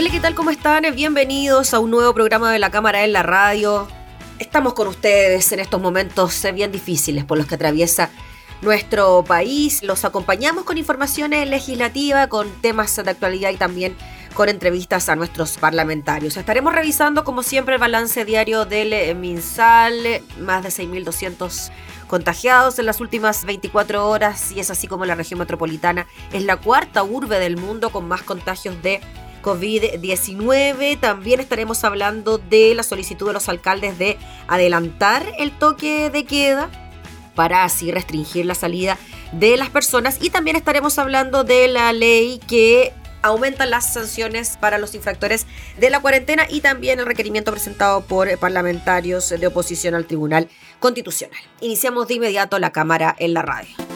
Hola, ¿qué tal? ¿Cómo están? Bienvenidos a un nuevo programa de la Cámara en la Radio. Estamos con ustedes en estos momentos bien difíciles por los que atraviesa nuestro país. Los acompañamos con informaciones legislativas, con temas de actualidad y también con entrevistas a nuestros parlamentarios. Estaremos revisando, como siempre, el balance diario del MinSal, más de 6.200 contagiados en las últimas 24 horas y es así como la región metropolitana es la cuarta urbe del mundo con más contagios de COVID-19. También estaremos hablando de la solicitud de los alcaldes de adelantar el toque de queda para así restringir la salida de las personas y también estaremos hablando de la ley que aumenta las sanciones para los infractores de la cuarentena y también el requerimiento presentado por parlamentarios de oposición al Tribunal Constitucional. Iniciamos de inmediato la cámara en la radio.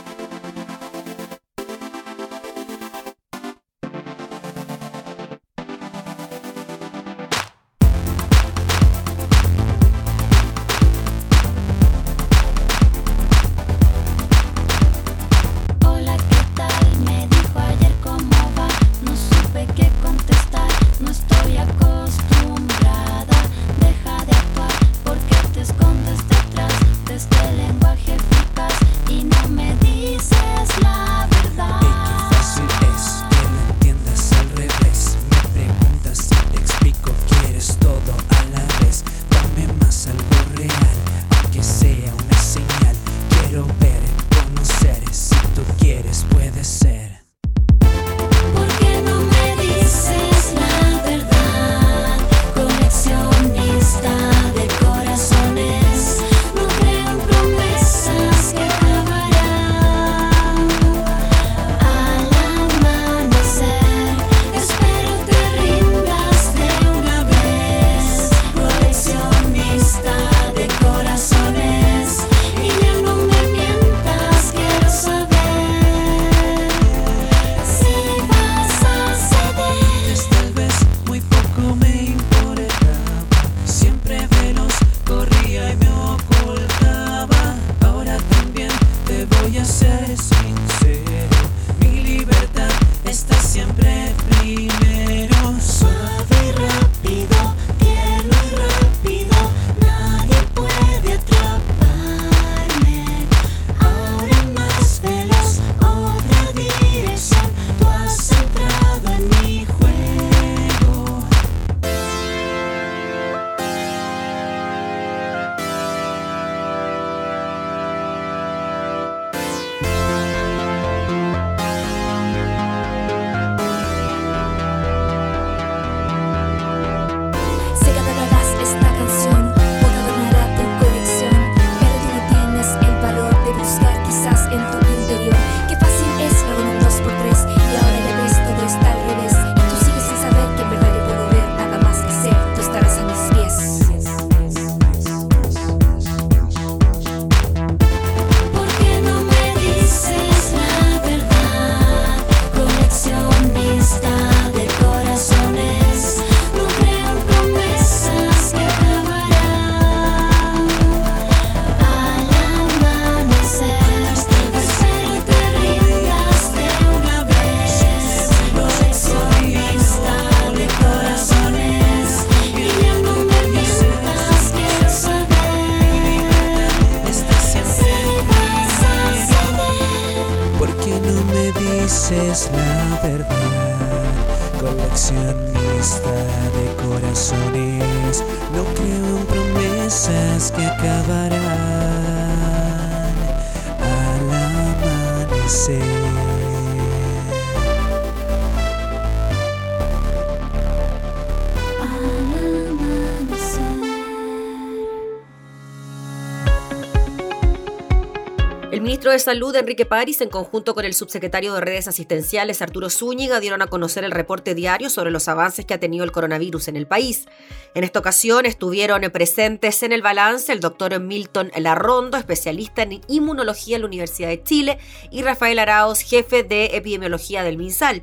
De Salud, Enrique París, en conjunto con el subsecretario de Redes Asistenciales, Arturo Zúñiga, dieron a conocer el reporte diario sobre los avances que ha tenido el coronavirus en el país. En esta ocasión estuvieron presentes en el balance el doctor Milton Larrondo, especialista en inmunología en la Universidad de Chile, y Rafael Araos, jefe de epidemiología del MinSal.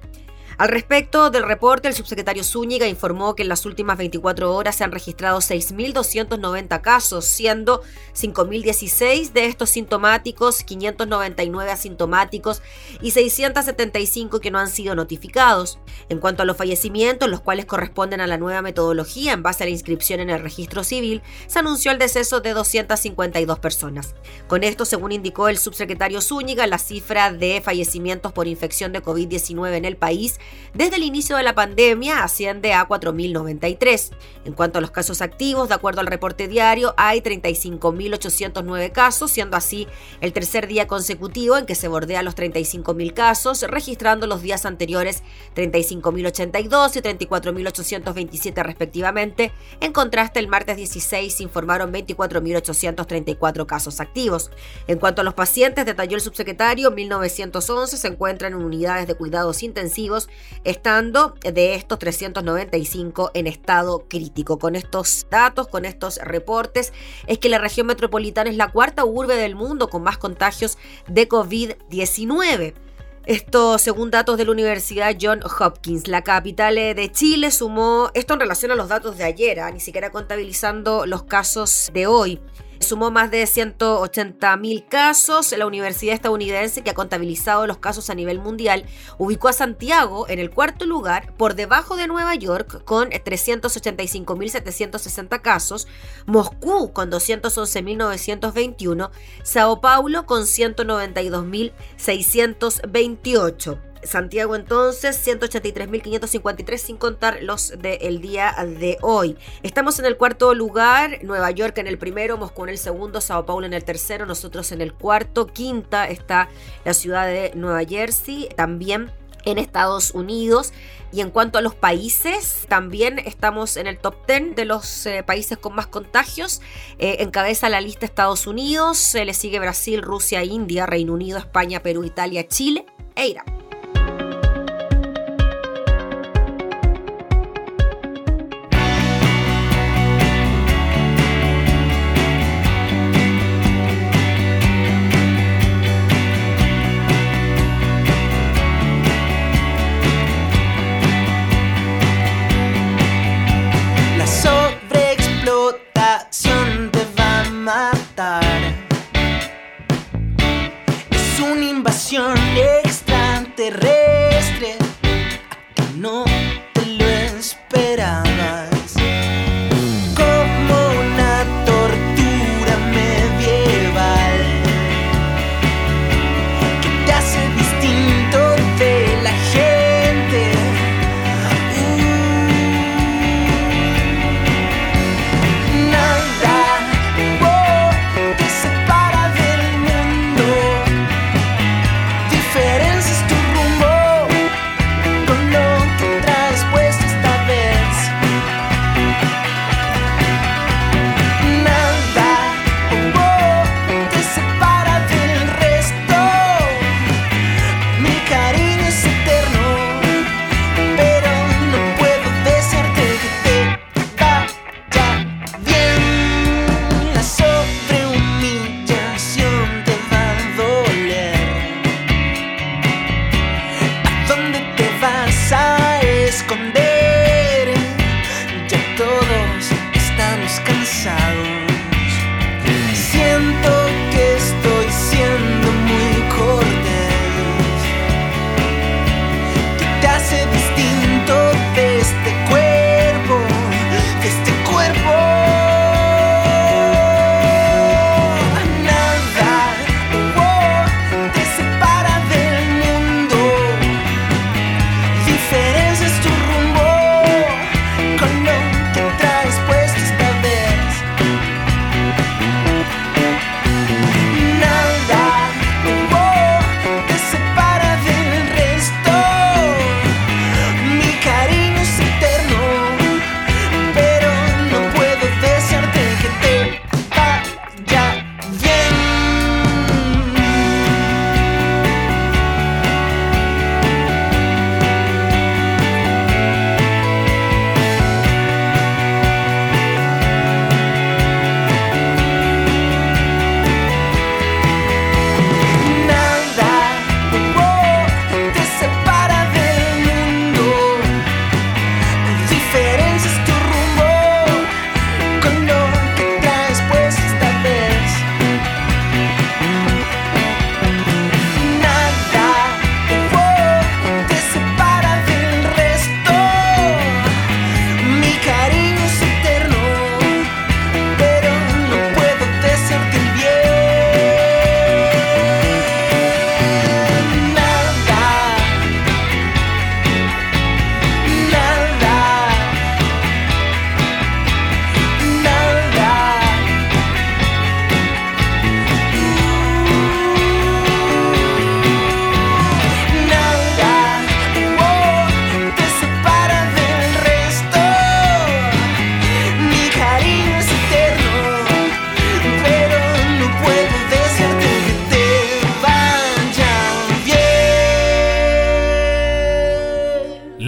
Al respecto del reporte, el subsecretario Zúñiga informó que en las últimas 24 horas se han registrado 6.290 casos, siendo 5.016 de estos sintomáticos, 599 asintomáticos y 675 que no han sido notificados. En cuanto a los fallecimientos, los cuales corresponden a la nueva metodología en base a la inscripción en el registro civil, se anunció el deceso de 252 personas. Con esto, según indicó el subsecretario Zúñiga, la cifra de fallecimientos por infección de COVID-19 en el país desde el inicio de la pandemia asciende a 4.093. En cuanto a los casos activos, de acuerdo al reporte diario, hay 35.809 casos, siendo así el tercer día consecutivo en que se bordea los 35.000 casos, registrando los días anteriores 35.082 y 34.827 respectivamente. En contraste, el martes 16 se informaron 24.834 casos activos. En cuanto a los pacientes, detalló el subsecretario, 1.911 se encuentran en unidades de cuidados intensivos estando de estos 395 en estado crítico. Con estos datos, con estos reportes, es que la región metropolitana es la cuarta urbe del mundo con más contagios de COVID-19. Esto según datos de la Universidad John Hopkins. La capital de Chile sumó, esto en relación a los datos de ayer, ¿ah? ni siquiera contabilizando los casos de hoy sumó más de 180 mil casos. La Universidad estadounidense, que ha contabilizado los casos a nivel mundial, ubicó a Santiago en el cuarto lugar, por debajo de Nueva York, con 385.760 casos, Moscú con 211.921, Sao Paulo con 192.628. Santiago entonces 183.553 sin contar los del día de hoy. Estamos en el cuarto lugar, Nueva York en el primero, Moscú en el segundo, Sao Paulo en el tercero, nosotros en el cuarto, quinta está la ciudad de Nueva Jersey, también en Estados Unidos. Y en cuanto a los países, también estamos en el top 10 de los eh, países con más contagios. Eh, encabeza la lista Estados Unidos, se le sigue Brasil, Rusia, India, Reino Unido, España, Perú, Italia, Chile e Irán. Extraterrestre,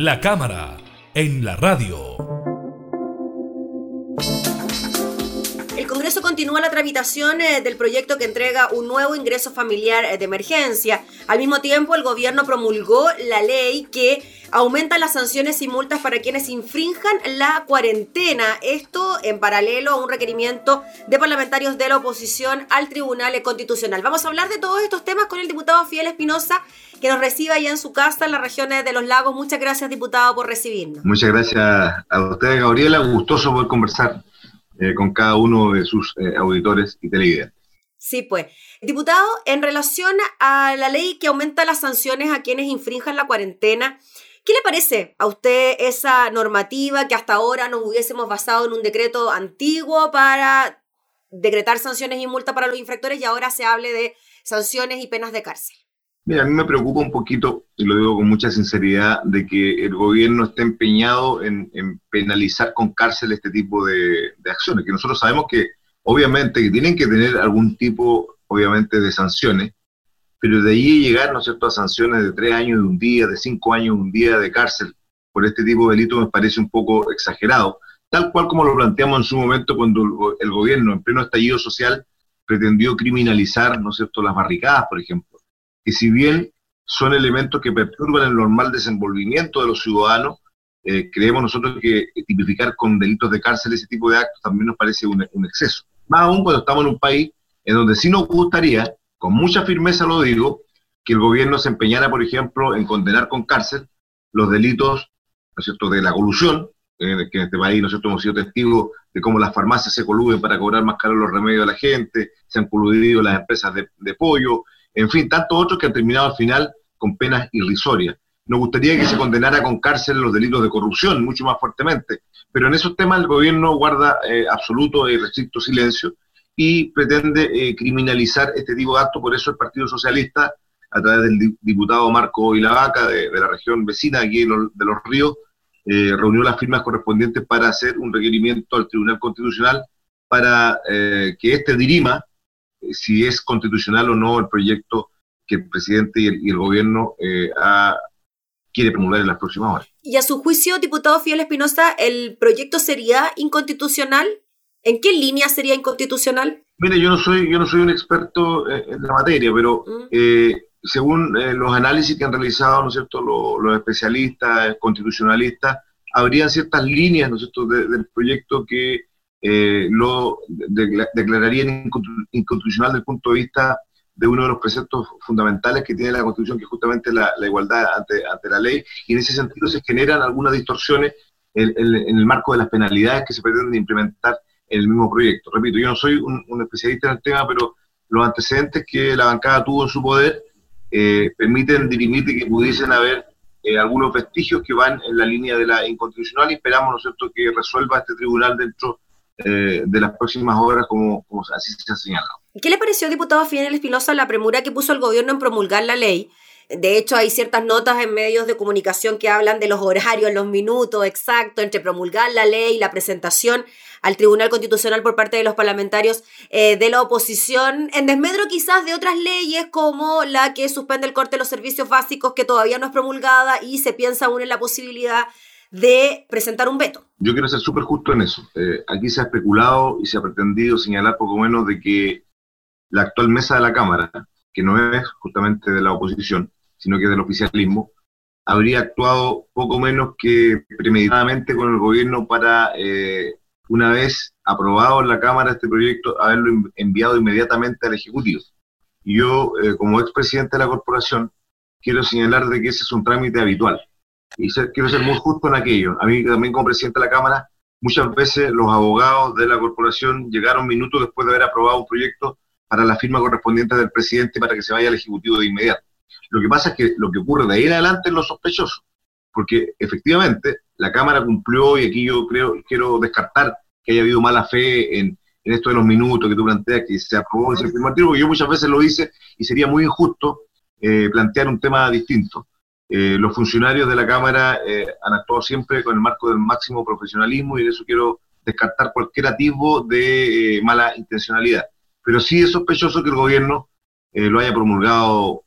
La cámara en la radio. El Congreso continúa la tramitación eh, del proyecto que entrega un nuevo ingreso familiar eh, de emergencia. Al mismo tiempo, el gobierno promulgó la ley que aumenta las sanciones y multas para quienes infrinjan la cuarentena. Esto en paralelo a un requerimiento de parlamentarios de la oposición al Tribunal Constitucional. Vamos a hablar de todos estos temas con el diputado Fidel Espinosa, que nos recibe allá en su casa en las regiones de los lagos. Muchas gracias, diputado, por recibirnos. Muchas gracias a usted, Gabriela. Gustoso poder conversar eh, con cada uno de sus eh, auditores y televidentes. Sí, pues. Diputado, en relación a la ley que aumenta las sanciones a quienes infrinjan la cuarentena, ¿qué le parece a usted esa normativa que hasta ahora nos hubiésemos basado en un decreto antiguo para decretar sanciones y multas para los infractores y ahora se hable de sanciones y penas de cárcel? Mira, a mí me preocupa un poquito, y lo digo con mucha sinceridad, de que el gobierno esté empeñado en, penalizar con cárcel este tipo de, acciones, que nosotros sabemos que obviamente que tienen que tener algún tipo, obviamente, de sanciones, pero de ahí llegar, ¿no a sanciones de tres años de un día, de cinco años de un día de cárcel por este tipo de delitos me parece un poco exagerado, tal cual como lo planteamos en su momento cuando el gobierno, en pleno estallido social, pretendió criminalizar, ¿no es las barricadas, por ejemplo. Que si bien son elementos que perturban el normal desenvolvimiento de los ciudadanos, eh, creemos nosotros que tipificar con delitos de cárcel ese tipo de actos también nos parece un, exceso. Más aún cuando estamos en un país en donde sí nos gustaría, con mucha firmeza lo digo, que el gobierno se empeñara, por ejemplo, en condenar con cárcel los delitos ¿no es cierto? de la colusión, eh, que en este país nosotros hemos sido testigos de cómo las farmacias se coluden para cobrar más caro los remedios a la gente, se han coludido las empresas de, de pollo, en fin, tantos otros que han terminado al final con penas irrisorias. Nos gustaría que se condenara con cárcel los delitos de corrupción mucho más fuertemente, pero en esos temas el gobierno guarda eh, absoluto y restricto silencio y pretende eh, criminalizar este tipo de actos. Por eso el Partido Socialista, a través del diputado Marco Ilavaca de, la región vecina aquí de los, Ríos, eh, reunió las firmas correspondientes para hacer un requerimiento al Tribunal Constitucional para que éste dirima si es constitucional o no el proyecto que el presidente y el, gobierno eh, quiere promulgar en las próximas horas. Y a su juicio, diputado Fiel Espinosa, ¿el proyecto sería inconstitucional? ¿En qué línea sería inconstitucional? Mire, yo no soy, yo no soy un experto en, la materia, pero mm. eh, según eh, los análisis que han realizado, ¿no es cierto?, los, especialistas, constitucionalistas, habrían ciertas líneas, ¿no es cierto?, del proyecto que eh, lo declararían inconstitucional desde el punto de vista de uno de los preceptos fundamentales que tiene la Constitución, que es justamente la, igualdad ante, ante, la ley, y en ese sentido se generan algunas distorsiones en, el marco de las penalidades que se pretenden implementar el mismo proyecto. Repito, yo no soy un, especialista en el tema, pero los antecedentes que la bancada tuvo en su poder eh, permiten dirimir que pudiesen haber eh, algunos vestigios que van en la línea de la inconstitucional y esperamos, ¿no es cierto?, que resuelva este tribunal dentro eh, de las próximas horas, como, como así se ha señalado. ¿Qué le pareció, diputado Fidel Espinosa, la premura que puso el gobierno en promulgar la ley? De hecho, hay ciertas notas en medios de comunicación que hablan de los horarios, los minutos exactos entre promulgar la ley y la presentación al Tribunal Constitucional por parte de los parlamentarios eh, de la oposición, en desmedro quizás de otras leyes como la que suspende el corte de los servicios básicos, que todavía no es promulgada y se piensa aún en la posibilidad de presentar un veto. Yo quiero ser súper justo en eso. Eh, aquí se ha especulado y se ha pretendido señalar poco menos de que la actual mesa de la Cámara, que no es justamente de la oposición, sino que del oficialismo, habría actuado poco menos que premeditadamente con el gobierno para, eh, una vez aprobado en la Cámara este proyecto, haberlo enviado inmediatamente al Ejecutivo. Y yo, eh, como expresidente de la corporación, quiero señalar de que ese es un trámite habitual y quiero ser muy justo en aquello. A mí también como presidente de la Cámara, muchas veces los abogados de la corporación llegaron minutos después de haber aprobado un proyecto para la firma correspondiente del presidente para que se vaya al Ejecutivo de inmediato. Lo que pasa es que lo que ocurre de ahí en adelante es lo sospechoso, porque efectivamente la Cámara cumplió y aquí yo creo quiero descartar que haya habido mala fe en, en esto de los minutos que tú planteas, que se aprobó y se porque yo muchas veces lo hice y sería muy injusto eh, plantear un tema distinto. Eh, los funcionarios de la Cámara eh, han actuado siempre con el marco del máximo profesionalismo y de eso quiero descartar cualquier atisbo de mala intencionalidad. Pero sí es sospechoso que el gobierno lo haya promulgado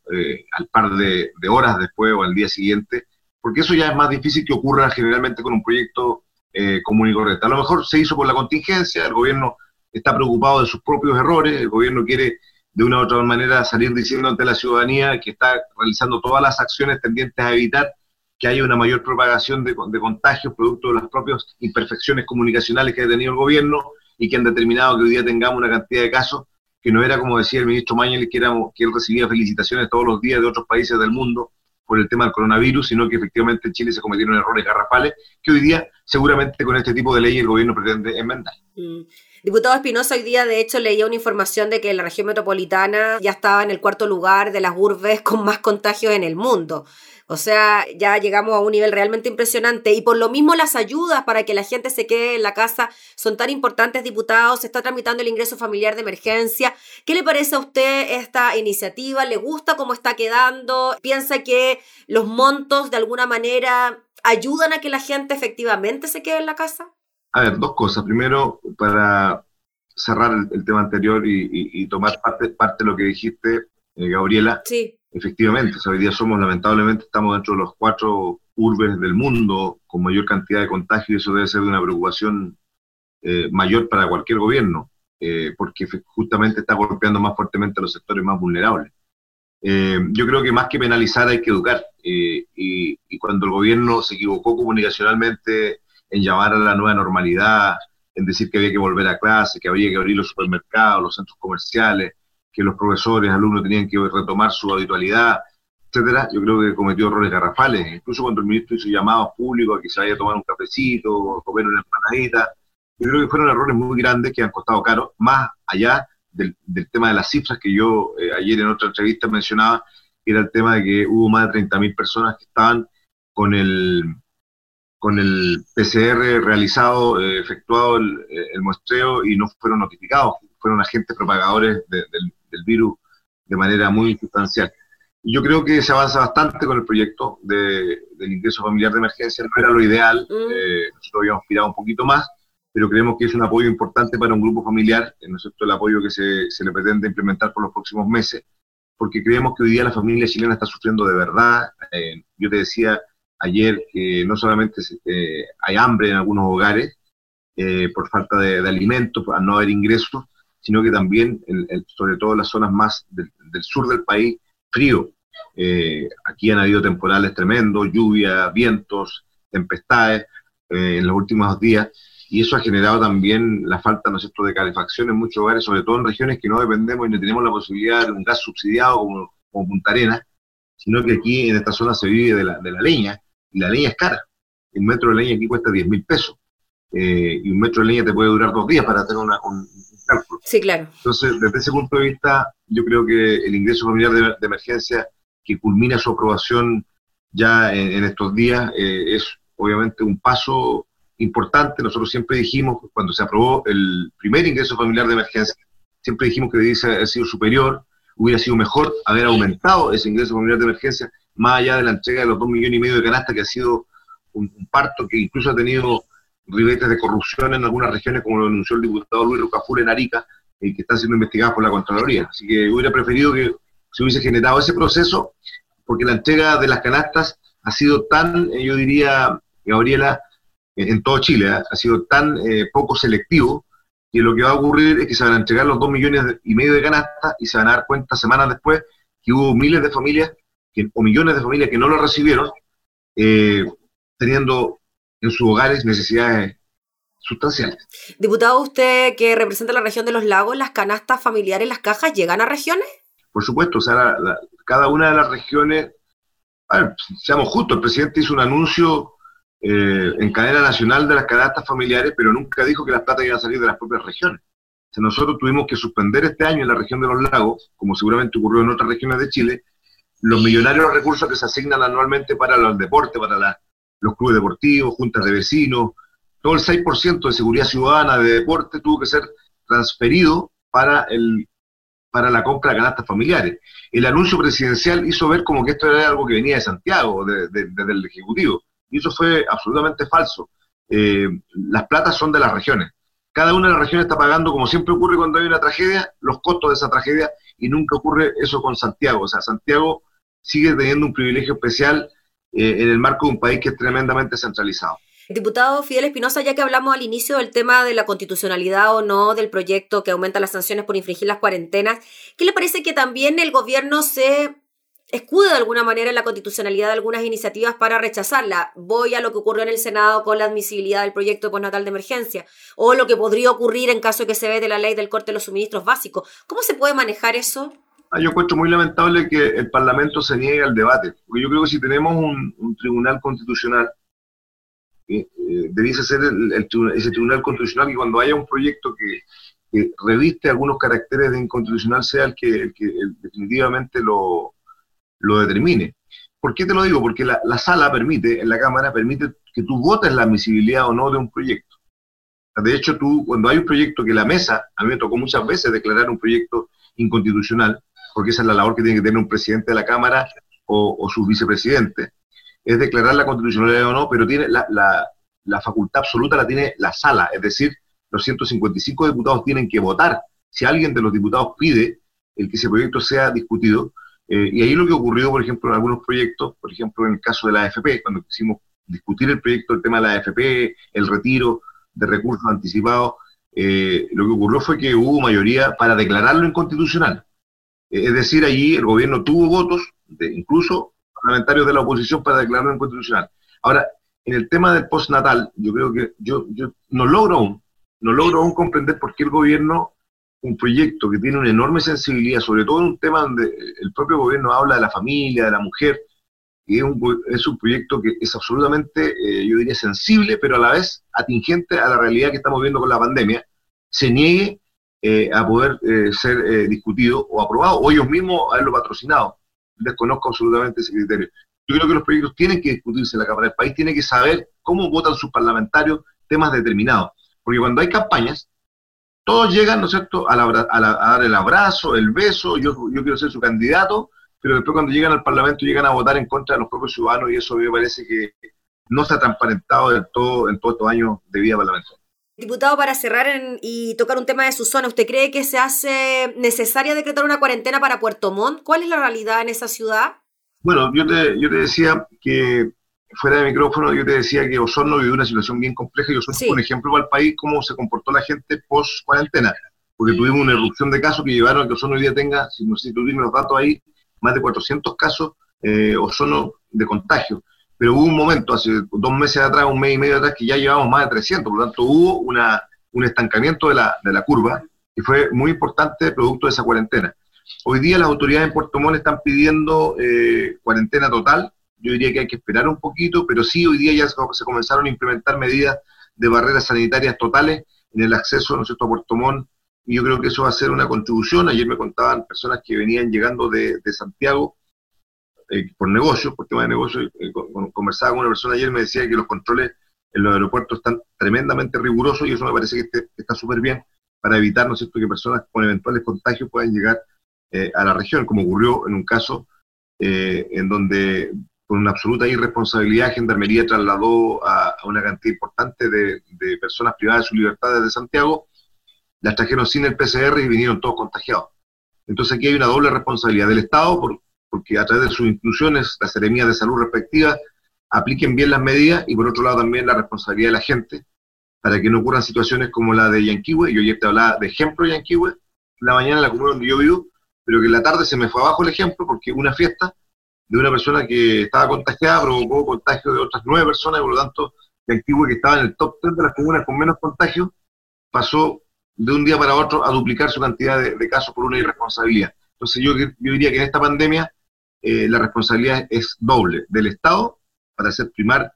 al par de, horas después o al día siguiente, porque eso ya es más difícil que ocurra generalmente con un proyecto eh, común y correcto. A lo mejor se hizo por la contingencia, el gobierno está preocupado de sus propios errores, el gobierno quiere de una u otra manera salir diciendo ante la ciudadanía que está realizando todas las acciones tendientes a evitar que haya una mayor propagación de, de contagios producto de las propias imperfecciones comunicacionales que ha tenido el gobierno y que han determinado que hoy día tengamos una cantidad de casos que no era como decía el ministro Mañez, que, que él recibía felicitaciones todos los días de otros países del mundo por el tema del coronavirus, sino que efectivamente en Chile se cometieron errores garrafales que hoy día seguramente con este tipo de ley el gobierno pretende enmendar. Mm. Diputado Espinosa, hoy día de hecho leía una información de que la región metropolitana ya estaba en el cuarto lugar de las urbes con más contagios en el mundo. O sea, ya llegamos a un nivel realmente impresionante y por lo mismo las ayudas para que la gente se quede en la casa son tan importantes, diputados. Se está tramitando el ingreso familiar de emergencia. ¿Qué le parece a usted esta iniciativa? ¿Le gusta cómo está quedando? ¿Piensa que los montos de alguna manera ayudan a que la gente efectivamente se quede en la casa? A ver, dos cosas. Primero, para cerrar el, tema anterior y, tomar parte, parte de lo que dijiste, eh, Gabriela. Sí Efectivamente, hoy día somos, lamentablemente, estamos dentro de los cuatro urbes del mundo con mayor cantidad de contagios y eso debe ser de una preocupación eh, mayor para cualquier gobierno, eh, porque justamente está golpeando más fuertemente a los sectores más vulnerables. Eh, yo creo que más que penalizar hay que educar, y, y, cuando el gobierno se equivocó comunicacionalmente en llamar a la nueva normalidad, en decir que había que volver a clase, que había que abrir los supermercados, los centros comerciales, que los profesores, alumnos tenían que retomar su habitualidad, etcétera, yo creo que cometió errores garrafales. Incluso cuando el ministro hizo llamados públicos a que se vaya a tomar un cafecito, a comer una empanadita, yo creo que fueron errores muy grandes que han costado caro, más allá del, tema de las cifras que yo eh, ayer en otra entrevista mencionaba, era el tema de que hubo más de 30.000 personas que estaban con el, con el PCR realizado, eh, efectuado el, el, muestreo y no fueron notificados, fueron agentes propagadores del el virus de manera muy sustancial. Y yo creo que se avanza bastante con el proyecto de, del ingreso familiar de emergencia. No era lo ideal, mm. eh, nosotros habíamos aspirado un poquito más, pero creemos que es un apoyo importante para un grupo familiar, ¿no es el apoyo que se, se, le pretende implementar por los próximos meses, porque creemos que hoy día la familia chilena está sufriendo de verdad. Eh, yo te decía ayer que no solamente eh, hay hambre en algunos hogares por falta de, alimentos, por no haber ingresos, sino que también, sobre todo en las zonas más del, sur del país, frío. Eh, aquí han habido temporales tremendos, lluvia, vientos, tempestades eh, en los últimos días, y eso ha generado también la falta ¿no de calefacción en muchos lugares, sobre todo en regiones que no dependemos y no tenemos la posibilidad de un gas subsidiado como, como Punta Arenas, sino que aquí en esta zona se vive de la, de la leña, y la leña es cara. Un metro de leña aquí cuesta 10 mil pesos. Eh, y un metro de leña te puede durar dos días para tener una, un, Sí, claro. Entonces, desde ese punto de vista, yo creo que el ingreso familiar de, emergencia, que culmina su aprobación ya en, estos días, eh, es obviamente un paso importante. Nosotros siempre dijimos, cuando se aprobó el primer ingreso familiar de emergencia, siempre dijimos que debiese haber sido superior, hubiera sido mejor haber aumentado ese ingreso familiar de emergencia, más allá de la entrega de los dos millones y medio de canasta, que ha sido un parto que incluso ha tenido ribetes de corrupción en algunas regiones, como lo anunció el diputado Luis Rocafur en Arica, y que están siendo investigados por la Contraloría. Así que hubiera preferido que se hubiese generado ese proceso, porque la entrega de las canastas ha sido tan, eh, yo diría, Gabriela, en todo Chile, ¿eh? ha sido tan eh, poco selectivo, que lo que va a ocurrir es que se van a entregar los dos millones y medio de canastas y se van a dar cuenta semanas después que hubo miles de familias que, o millones de familias que no lo recibieron, teniendo en sus hogares necesidades sustanciales. Diputado, usted que representa la región de los lagos, ¿las canastas familiares, las cajas, llegan a regiones? Por supuesto, o sea, cada una de las regiones, a ver, seamos justos, el presidente hizo un anuncio eh, en cadena nacional de las canastas familiares, pero nunca dijo que las plata iban a salir de las propias regiones. O nosotros tuvimos que suspender este año en la región de los lagos, como seguramente ocurrió en otras regiones de Chile, los millonarios recursos que se asignan anualmente para los deportes, para la los clubes deportivos, juntas de vecinos, todo el 6% de seguridad ciudadana de deporte tuvo que ser transferido para, el, para la compra de canastas familiares. El anuncio presidencial hizo ver como que esto era algo que venía de Santiago, desde el Ejecutivo, y eso fue absolutamente falso. Eh, las platas son de las regiones. Cada una de las regiones está pagando, como siempre ocurre cuando hay una tragedia, los costos de esa tragedia, y nunca ocurre eso con Santiago. O sea, Santiago sigue teniendo un privilegio especial eh, en el marco de un país que es tremendamente centralizado. Diputado Fidel Espinosa, ya que hablamos al inicio del tema de la constitucionalidad o no del proyecto que aumenta las sanciones por infringir las cuarentenas, ¿qué le parece que también el gobierno se escude de alguna manera en la constitucionalidad de algunas iniciativas para rechazarla? Voy a lo que ocurrió en el Senado con la admisibilidad del proyecto postnatal de emergencia o lo que podría ocurrir en caso de que se ve de la ley del corte de los suministros básicos. ¿Cómo se puede manejar eso? Ah, yo encuentro muy lamentable que el Parlamento se niegue al debate, porque yo creo que si tenemos un tribunal constitucional eh, debiese ser ese tribunal constitucional que cuando haya un proyecto que, reviste algunos caracteres de inconstitucional sea el que, definitivamente lo, lo, determine. ¿Por qué te lo digo? Porque la, la, sala permite, en la Cámara, permite que tú votes la admisibilidad o no de un proyecto. De hecho, tú, cuando hay un proyecto que la mesa, a mí me tocó muchas veces declarar un proyecto inconstitucional, porque esa es la labor que tiene que tener un presidente de la Cámara o, o su vicepresidente, es declarar la constitucionalidad o no, pero tiene la, la, facultad absoluta la tiene la sala, es decir, los 155 diputados tienen que votar. Si alguien de los diputados pide el que ese proyecto sea discutido, eh, y ahí lo que ocurrió, por ejemplo, en algunos proyectos, por ejemplo, en el caso de la AFP, cuando quisimos discutir el proyecto, el tema de la AFP, el retiro de recursos anticipados, eh, lo que ocurrió fue que hubo mayoría para declararlo inconstitucional. Eh, es decir, allí el gobierno tuvo votos, de, incluso parlamentarios de la oposición para declararlo inconstitucional. Ahora, en el tema del postnatal, yo creo que yo, yo no logro aún, no logro aún comprender por qué el gobierno, un proyecto que tiene una enorme sensibilidad, sobre todo en un tema donde el propio gobierno habla de la familia, de la mujer, y es un, es un proyecto que es absolutamente, eh, yo diría, sensible, pero a la vez atingente a la realidad que estamos viendo con la pandemia, se niegue eh, a poder eh, ser discutido o aprobado, o ellos mismos haberlo patrocinado desconozco absolutamente ese criterio. Yo creo que los proyectos tienen que discutirse en la Cámara del país, tiene que saber cómo votan sus parlamentarios temas determinados. Porque cuando hay campañas, todos llegan, ¿no es cierto?, a, dar el abrazo, el beso, yo, yo quiero ser su candidato, pero después cuando llegan al Parlamento llegan a votar en contra de los propios ciudadanos y eso me parece que no está transparentado del todo en todos estos años de vida parlamentaria. Diputado, para cerrar y tocar un tema de su zona, ¿usted cree que se hace necesaria decretar una cuarentena para Puerto Montt? ¿Cuál es la realidad en esa ciudad? Bueno, yo te, yo te decía que, fuera de micrófono, yo te decía que Osorno vivió una situación bien compleja y Osorno fue un ejemplo para el país cómo se comportó la gente post cuarentena, porque tuvimos una erupción de casos que llevaron a que Osorno hoy día tenga, si no sé si tú los datos ahí, más de 400 casos eh, Osorno de contagio pero hubo un momento, hace dos meses atrás, un mes y medio atrás, que ya llevamos más de 300, por lo tanto hubo una, un estancamiento de la, de la curva y fue muy importante producto de esa cuarentena. Hoy día las autoridades en Puerto Montt están pidiendo eh, cuarentena total, yo diría que hay que esperar un poquito, pero sí, hoy día ya se comenzaron a implementar medidas de barreras sanitarias totales en el acceso ¿no a Puerto Montt, y yo creo que eso va a ser una contribución. Ayer me contaban personas que venían llegando de, de Santiago eh, por negocio, por tema de negocio, eh, conversaba con una persona ayer me decía que los controles en los aeropuertos están tremendamente rigurosos y eso me parece que, este, está súper bien para evitar, ¿no es cierto?, que personas con eventuales contagios puedan llegar eh, a la región, como ocurrió en un caso en donde con una absoluta irresponsabilidad Gendarmería trasladó a, una cantidad importante de, personas privadas de su libertad desde Santiago, las trajeron sin el PCR y vinieron todos contagiados. Entonces aquí hay una doble responsabilidad del Estado por porque a través de sus instituciones, las seremías de salud respectivas, apliquen bien las medidas y por otro lado también la responsabilidad de la gente para que no ocurran situaciones como la de Yanquihue. Yo ayer te hablaba de ejemplo de Yanquihue, la mañana la comuna donde yo vivo, pero que en la tarde se me fue abajo el ejemplo porque una fiesta de una persona que estaba contagiada provocó contagio de otras nueve personas y por lo tanto Yanquihue, que estaba en el top 10 de las comunas con menos contagio, pasó de un día para otro a duplicar su cantidad de, casos por una irresponsabilidad. Entonces yo, yo diría que en esta pandemia eh, la responsabilidad es doble, del Estado, para hacer primar,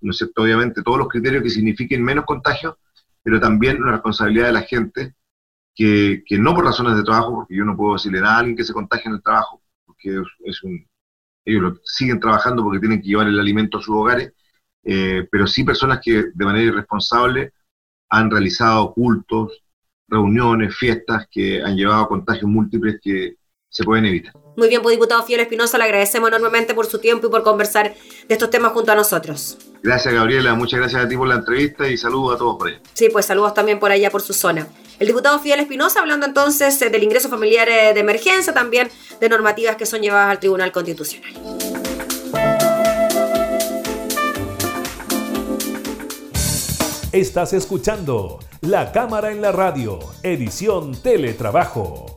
¿no es obviamente todos los criterios que signifiquen menos contagios, pero también la responsabilidad de la gente, que, que, no por razones de trabajo, porque yo no puedo decirle nada a alguien que se contagie en el trabajo, porque es un, ellos siguen trabajando porque tienen que llevar el alimento a sus hogares, eh, pero sí personas que de manera irresponsable han realizado cultos, reuniones, fiestas que han llevado a contagios múltiples que se pueden evitar. Muy bien, pues diputado Fidel Espinosa, le agradecemos enormemente por su tiempo y por conversar de estos temas junto a nosotros. Gracias, Gabriela. Muchas gracias a ti por la entrevista y saludos a todos por allá. Sí, pues saludos también por allá, por su zona. El diputado Fidel Espinosa hablando entonces eh, del ingreso familiar eh, de emergencia, también de normativas que son llevadas al Tribunal Constitucional. Estás escuchando La Cámara en la Radio, edición Teletrabajo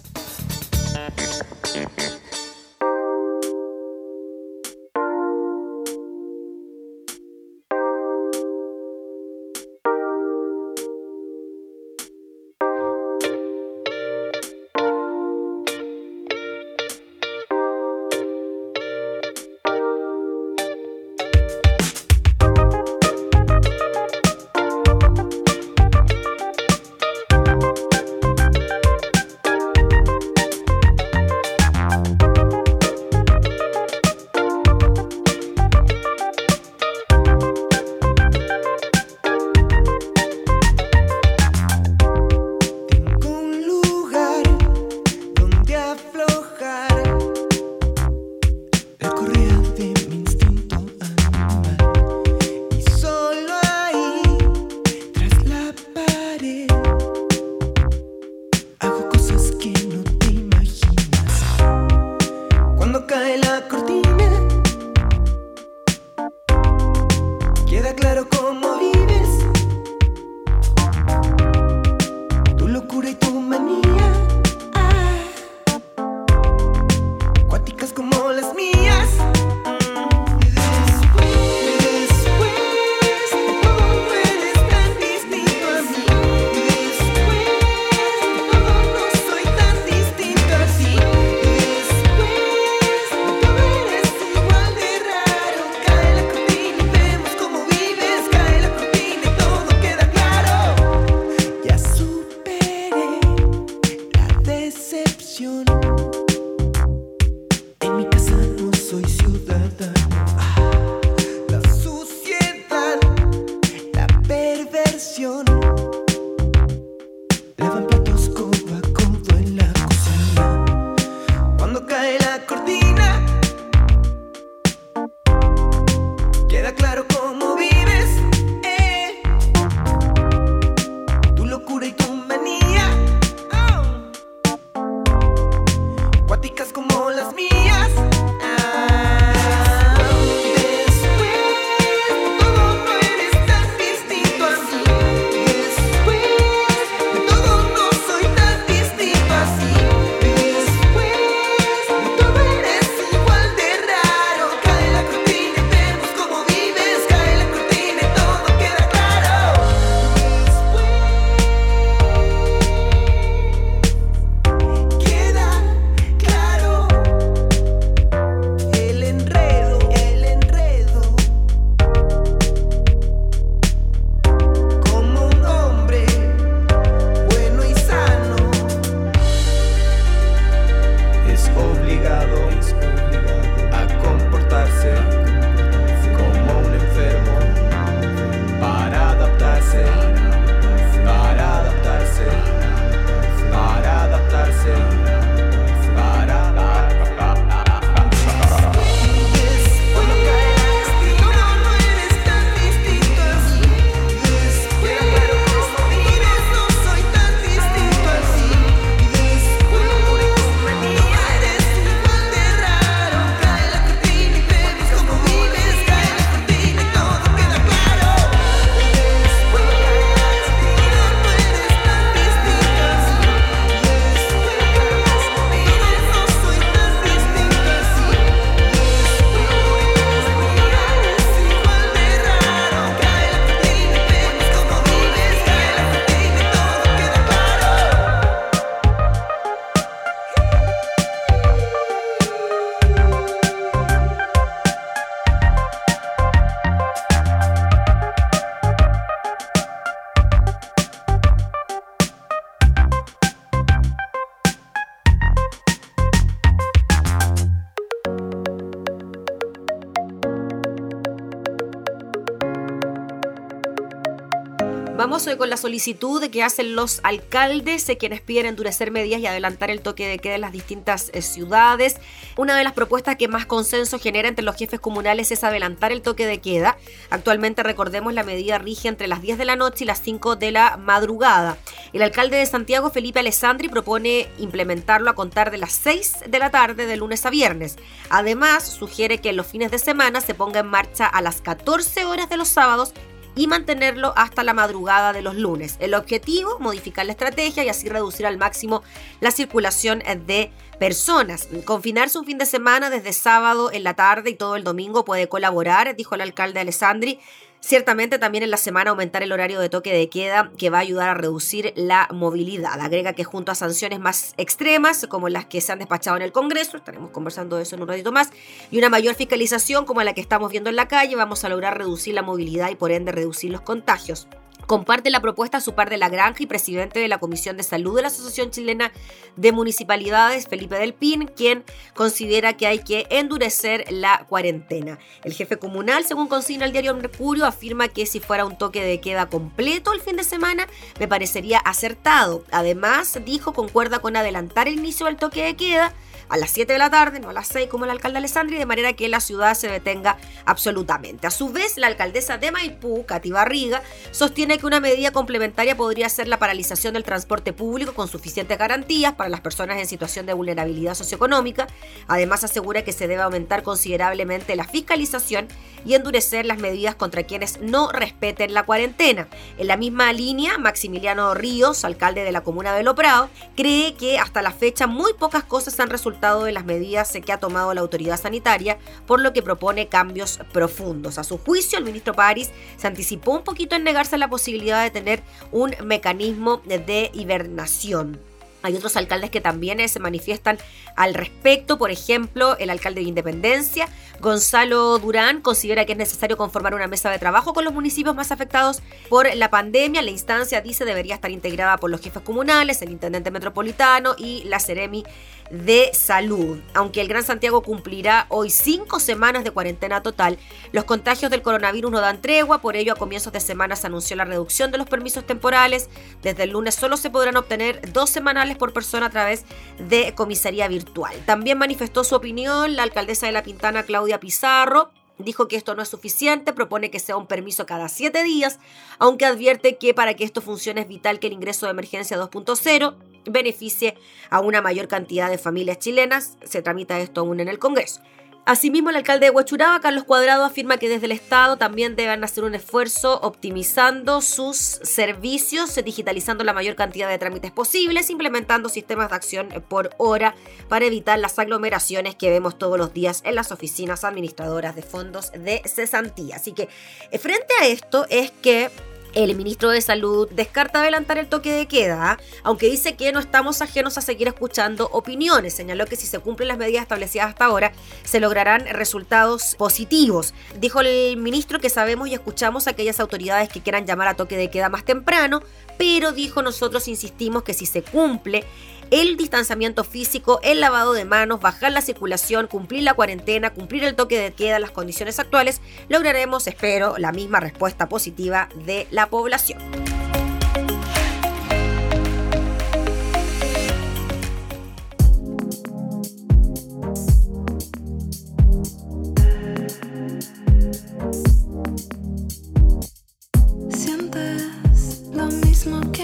Vamos hoy con la solicitud que hacen los alcaldes, quienes piden endurecer medidas y adelantar el toque de queda en las distintas eh, ciudades. Una de las propuestas que más consenso genera entre los jefes comunales es adelantar el toque de queda. Actualmente, recordemos, la medida rige entre las 10 de la noche y las 5 de la madrugada. El alcalde de Santiago, Felipe Alessandri, propone implementarlo a contar de las 6 de la tarde de lunes a viernes. Además, sugiere que los fines de semana se ponga en marcha a las 14 horas de los sábados y mantenerlo hasta la madrugada de los lunes. El objetivo, modificar la estrategia y así reducir al máximo la circulación de personas. Confinarse un fin de semana desde sábado en la tarde y todo el domingo puede colaborar, dijo el alcalde Alessandri Ciertamente también en la semana aumentar el horario de toque de queda que va a ayudar a reducir la movilidad. Agrega que junto a sanciones más extremas como las que se han despachado en el Congreso, estaremos conversando de eso en un ratito más, y una mayor fiscalización como la que estamos viendo en la calle, vamos a lograr reducir la movilidad y por ende reducir los contagios. Comparte la propuesta su par de la Granja y presidente de la Comisión de Salud de la Asociación Chilena de Municipalidades, Felipe Del Pin, quien considera que hay que endurecer la cuarentena. El jefe comunal, según consigna el diario Mercurio, afirma que si fuera un toque de queda completo el fin de semana, me parecería acertado. Además, dijo, concuerda con adelantar el inicio del toque de queda a las 7 de la tarde, no a las 6 como el alcalde Alessandri, de manera que la ciudad se detenga absolutamente. A su vez, la alcaldesa de Maipú, Cati Barriga, sostiene que una medida complementaria podría ser la paralización del transporte público con suficientes garantías para las personas en situación de vulnerabilidad socioeconómica. Además, asegura que se debe aumentar considerablemente la fiscalización y endurecer las medidas contra quienes no respeten la cuarentena. En la misma línea, Maximiliano Ríos, alcalde de la comuna de Loprado, cree que hasta la fecha muy pocas cosas han resultado de las medidas que ha tomado la autoridad sanitaria, por lo que propone cambios profundos. A su juicio, el ministro París se anticipó un poquito en negarse a la posibilidad de tener un mecanismo de hibernación. Hay otros alcaldes que también eh, se manifiestan al respecto. Por ejemplo, el alcalde de Independencia, Gonzalo Durán, considera que es necesario conformar una mesa de trabajo con los municipios más afectados por la pandemia. La instancia, dice, debería estar integrada por los jefes comunales, el intendente metropolitano y la Ceremi de salud. Aunque el Gran Santiago cumplirá hoy cinco semanas de cuarentena total, los contagios del coronavirus no dan tregua, por ello a comienzos de semana se anunció la reducción de los permisos temporales. Desde el lunes solo se podrán obtener dos semanales por persona a través de comisaría virtual. También manifestó su opinión la alcaldesa de La Pintana, Claudia Pizarro, Dijo que esto no es suficiente, propone que sea un permiso cada siete días, aunque advierte que para que esto funcione es vital que el ingreso de emergencia 2.0 beneficie a una mayor cantidad de familias chilenas. Se tramita esto aún en el Congreso. Asimismo, el alcalde de Huachuraba, Carlos Cuadrado, afirma que desde el Estado también deben hacer un esfuerzo optimizando sus servicios, digitalizando la mayor cantidad de trámites posibles, implementando sistemas de acción por hora para evitar las aglomeraciones que vemos todos los días en las oficinas administradoras de fondos de cesantía. Así que eh, frente a esto es que el ministro de Salud descarta adelantar el toque de queda, aunque dice que no estamos ajenos a seguir escuchando opiniones. Señaló que si se cumplen las medidas establecidas hasta ahora, se lograrán resultados positivos. Dijo el ministro que sabemos y escuchamos a aquellas autoridades que quieran llamar a toque de queda más temprano, pero dijo nosotros insistimos que si se cumple el distanciamiento físico, el lavado de manos, bajar la circulación, cumplir la cuarentena, cumplir el toque de queda, las condiciones actuales, lograremos, espero, la misma respuesta positiva de la población. mismo que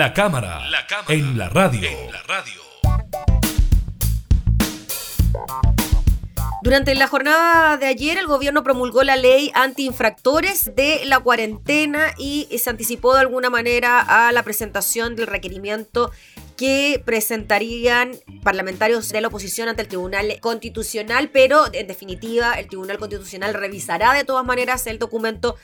La cámara, en, la radio. Durante la jornada de ayer, el gobierno promulgó la ley anti-infractores de la cuarentena y se anticipó de alguna manera a la presentación del requerimiento que presentarían parlamentarios de la oposición ante el Tribunal Constitucional, pero en definitiva el Tribunal Constitucional revisará de todas maneras el documento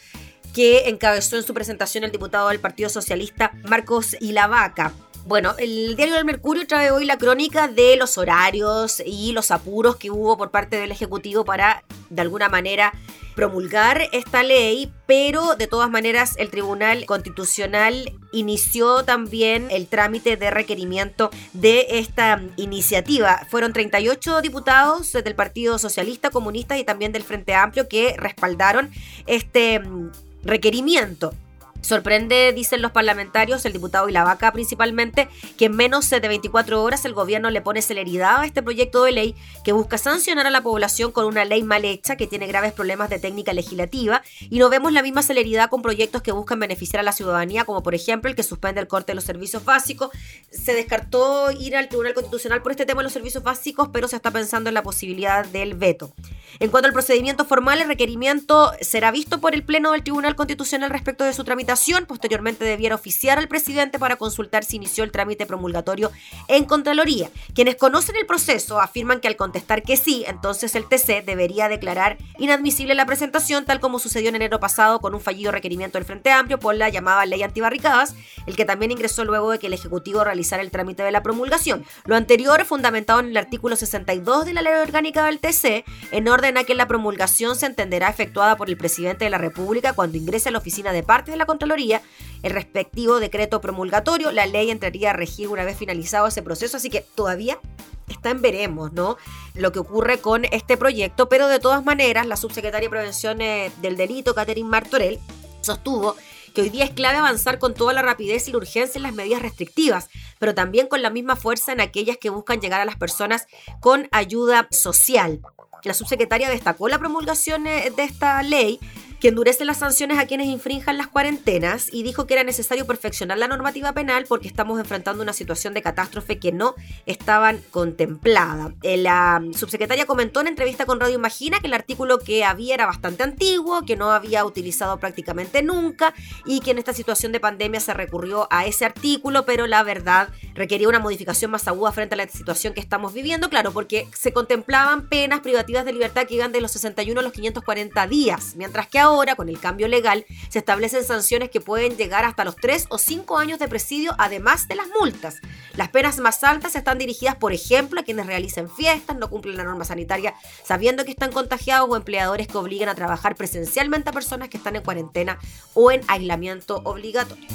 que encabezó en su presentación el diputado del Partido Socialista Marcos Ilavaca. Bueno, el diario del Mercurio trae hoy la crónica de los horarios y los apuros que hubo por parte del Ejecutivo para, de alguna manera, promulgar esta ley, pero de todas maneras el Tribunal Constitucional inició también el trámite de requerimiento de esta iniciativa. Fueron 38 diputados del Partido Socialista, Comunista y también del Frente Amplio que respaldaron este requerimiento. Sorprende, dicen los parlamentarios, el diputado y la vaca principalmente, que en menos de 24 horas el gobierno le pone celeridad a este proyecto de ley que busca sancionar a la población con una ley mal hecha que tiene graves problemas de técnica legislativa y no vemos la misma celeridad con proyectos que buscan beneficiar a la ciudadanía, como por ejemplo el que suspende el corte de los servicios básicos. Se descartó ir al Tribunal Constitucional por este tema de los servicios básicos, pero se está pensando en la posibilidad del veto. En cuanto al procedimiento formal, el requerimiento será visto por el Pleno del Tribunal Constitucional respecto de su tramitación Posteriormente debiera oficiar al presidente para consultar si inició el trámite promulgatorio en Contraloría. Quienes conocen el proceso afirman que al contestar que sí, entonces el TC debería declarar inadmisible la presentación, tal como sucedió en enero pasado con un fallido requerimiento del Frente Amplio por la llamada ley antibarricadas, el que también ingresó luego de que el Ejecutivo realizara el trámite de la promulgación. Lo anterior fundamentado en el artículo 62 de la ley orgánica del TC, en orden a que la promulgación se entenderá efectuada por el presidente de la República cuando ingrese a la oficina de parte de la Contraloría el respectivo decreto promulgatorio. La ley entraría a regir una vez finalizado ese proceso, así que todavía está en veremos, ¿no? Lo que ocurre con este proyecto, pero de todas maneras, la subsecretaria de Prevención eh, del Delito, Catherine Martorell, sostuvo que hoy día es clave avanzar con toda la rapidez y la urgencia en las medidas restrictivas, pero también con la misma fuerza en aquellas que buscan llegar a las personas con ayuda social. La subsecretaria destacó la promulgación eh, de esta ley que endurece las sanciones a quienes infrinjan las cuarentenas y dijo que era necesario perfeccionar la normativa penal porque estamos enfrentando una situación de catástrofe que no estaban contemplada. Eh, la subsecretaria comentó en entrevista con Radio Imagina que el artículo que había era bastante antiguo, que no había utilizado prácticamente nunca y que en esta situación de pandemia se recurrió a ese artículo, pero la verdad requería una modificación más aguda frente a la situación que estamos viviendo, claro, porque se contemplaban penas privativas de libertad que iban de los 61 a los 540 días, mientras que ahora, con el cambio legal, se establecen sanciones que pueden llegar hasta los 3 o 5 años de presidio, además de las multas. Las penas más altas están dirigidas, por ejemplo, a quienes realicen fiestas, no cumplen la norma sanitaria sabiendo que están contagiados o empleadores que obligan a trabajar presencialmente a personas que están en cuarentena o en aislamiento obligatorio.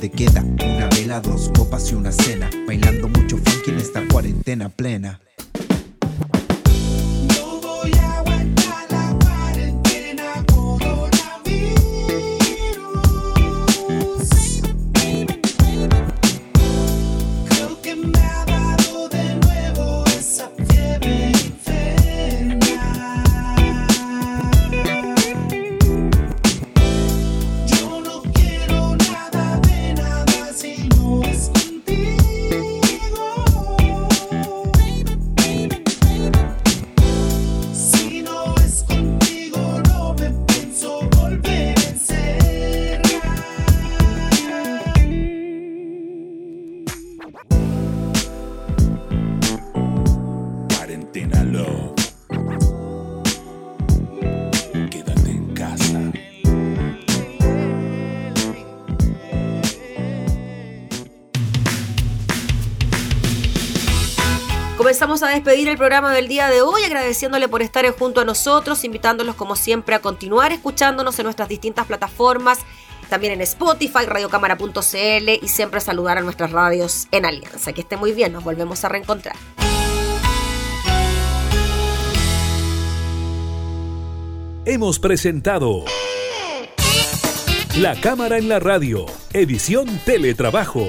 De queda. Una vela, dos copas y una cena. Bailando Comenzamos a despedir el programa del día de hoy agradeciéndole por estar junto a nosotros, invitándolos como siempre a continuar escuchándonos en nuestras distintas plataformas, también en Spotify, radiocámara.cl y siempre saludar a nuestras radios en Alianza. Que esté muy bien, nos volvemos a reencontrar. Hemos presentado La Cámara en la Radio, edición Teletrabajo